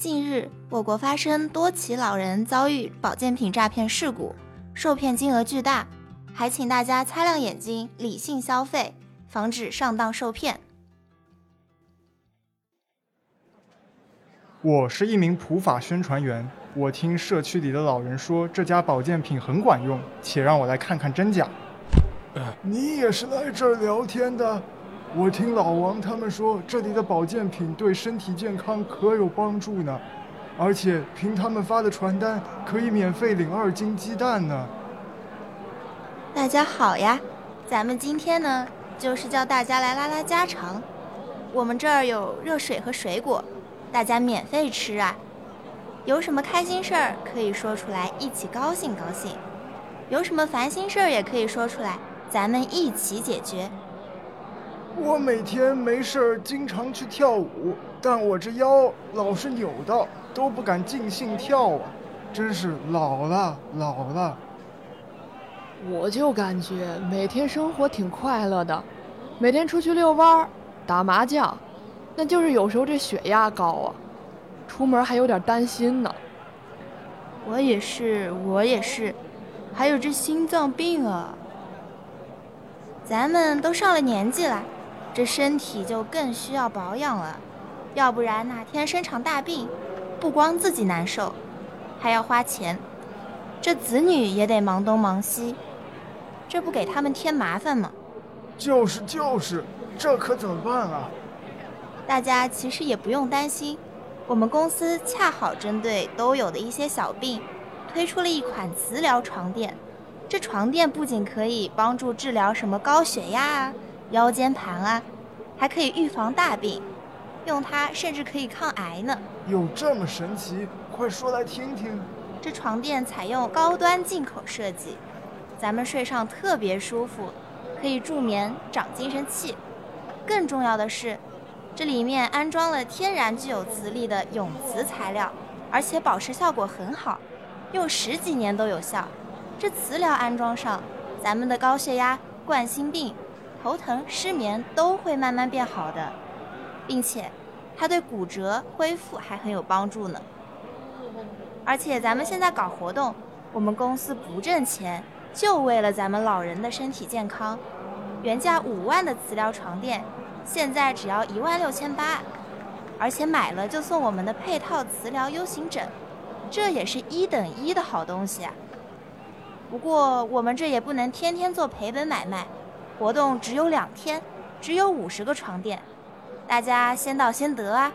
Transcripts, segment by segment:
近日，我国发生多起老人遭遇保健品诈骗事故，受骗金额巨大，还请大家擦亮眼睛，理性消费，防止上当受骗。我是一名普法宣传员，我听社区里的老人说这家保健品很管用，且让我来看看真假。你也是来这儿聊天的？我听老王他们说，这里的保健品对身体健康可有帮助呢，而且凭他们发的传单，可以免费领二斤鸡蛋呢。大家好呀，咱们今天呢，就是叫大家来拉拉家常。我们这儿有热水和水果，大家免费吃啊。有什么开心事儿可以说出来，一起高兴高兴；有什么烦心事儿也可以说出来，咱们一起解决。我每天没事儿经常去跳舞，但我这腰老是扭到，都不敢尽兴跳啊！真是老了老了。我就感觉每天生活挺快乐的，每天出去遛弯儿、打麻将，那就是有时候这血压高啊，出门还有点担心呢。我也是，我也是，还有这心脏病啊。咱们都上了年纪了。这身体就更需要保养了，要不然哪天生场大病，不光自己难受，还要花钱，这子女也得忙东忙西，这不给他们添麻烦吗？就是就是，这可怎么办啊？大家其实也不用担心，我们公司恰好针对都有的一些小病，推出了一款磁疗床垫。这床垫不仅可以帮助治疗什么高血压啊。腰间盘啊，还可以预防大病，用它甚至可以抗癌呢。有这么神奇？快说来听听。这床垫采用高端进口设计，咱们睡上特别舒服，可以助眠、长精神气。更重要的是，这里面安装了天然具有磁力的永磁材料，而且保持效果很好，用十几年都有效。这磁疗安装上，咱们的高血压、冠心病。头疼、失眠都会慢慢变好的，并且它对骨折恢复还很有帮助呢。而且咱们现在搞活动，我们公司不挣钱，就为了咱们老人的身体健康。原价五万的磁疗床垫，现在只要一万六千八，而且买了就送我们的配套磁疗 U 型枕，这也是一等一的好东西啊。不过我们这也不能天天做赔本买卖。活动只有两天，只有五十个床垫，大家先到先得啊！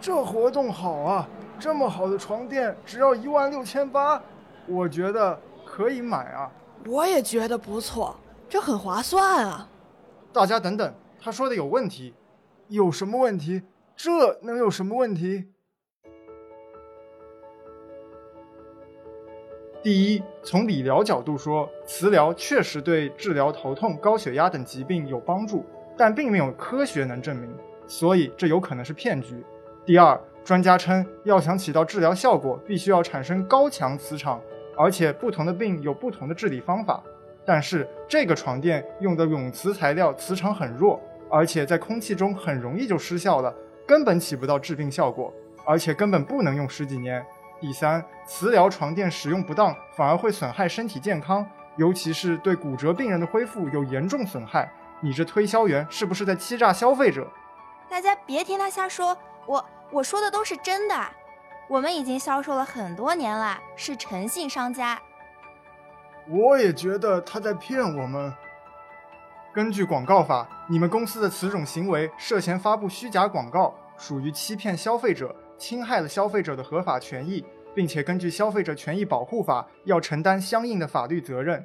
这活动好啊，这么好的床垫只要一万六千八，我觉得可以买啊！我也觉得不错，这很划算啊！大家等等，他说的有问题，有什么问题？这能有什么问题？第一，从理疗角度说，磁疗确实对治疗头痛、高血压等疾病有帮助，但并没有科学能证明，所以这有可能是骗局。第二，专家称要想起到治疗效果，必须要产生高强磁场，而且不同的病有不同的治理方法。但是这个床垫用的永磁材料磁场很弱，而且在空气中很容易就失效了，根本起不到治病效果，而且根本不能用十几年。第三，磁疗床垫使用不当，反而会损害身体健康，尤其是对骨折病人的恢复有严重损害。你这推销员是不是在欺诈消费者？大家别听他瞎说，我我说的都是真的。我们已经销售了很多年了，是诚信商家。我也觉得他在骗我们。根据广告法，你们公司的此种行为涉嫌发布虚假广告，属于欺骗消费者。侵害了消费者的合法权益，并且根据《消费者权益保护法》要承担相应的法律责任。